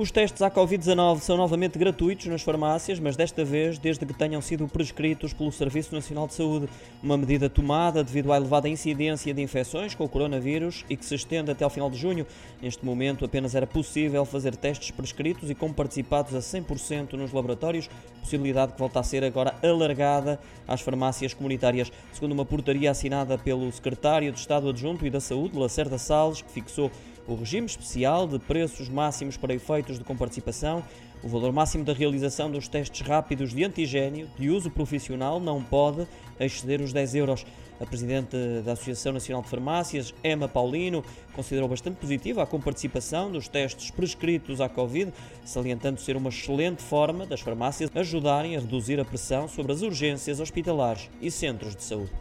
Os testes à Covid-19 são novamente gratuitos nas farmácias, mas desta vez desde que tenham sido prescritos pelo Serviço Nacional de Saúde. Uma medida tomada devido à elevada incidência de infecções com o coronavírus e que se estende até ao final de junho. Neste momento, apenas era possível fazer testes prescritos e com participados a 100% nos laboratórios, possibilidade que volta a ser agora alargada às farmácias comunitárias. Segundo uma portaria assinada pelo Secretário de Estado Adjunto e da Saúde, Lacerda Salles, que fixou o regime especial de preços máximos para efeitos de comparticipação, o valor máximo da realização dos testes rápidos de antigênio de uso profissional não pode exceder os 10 euros. A Presidente da Associação Nacional de Farmácias, Emma Paulino, considerou bastante positiva a comparticipação dos testes prescritos à Covid, salientando ser uma excelente forma das farmácias ajudarem a reduzir a pressão sobre as urgências hospitalares e centros de saúde.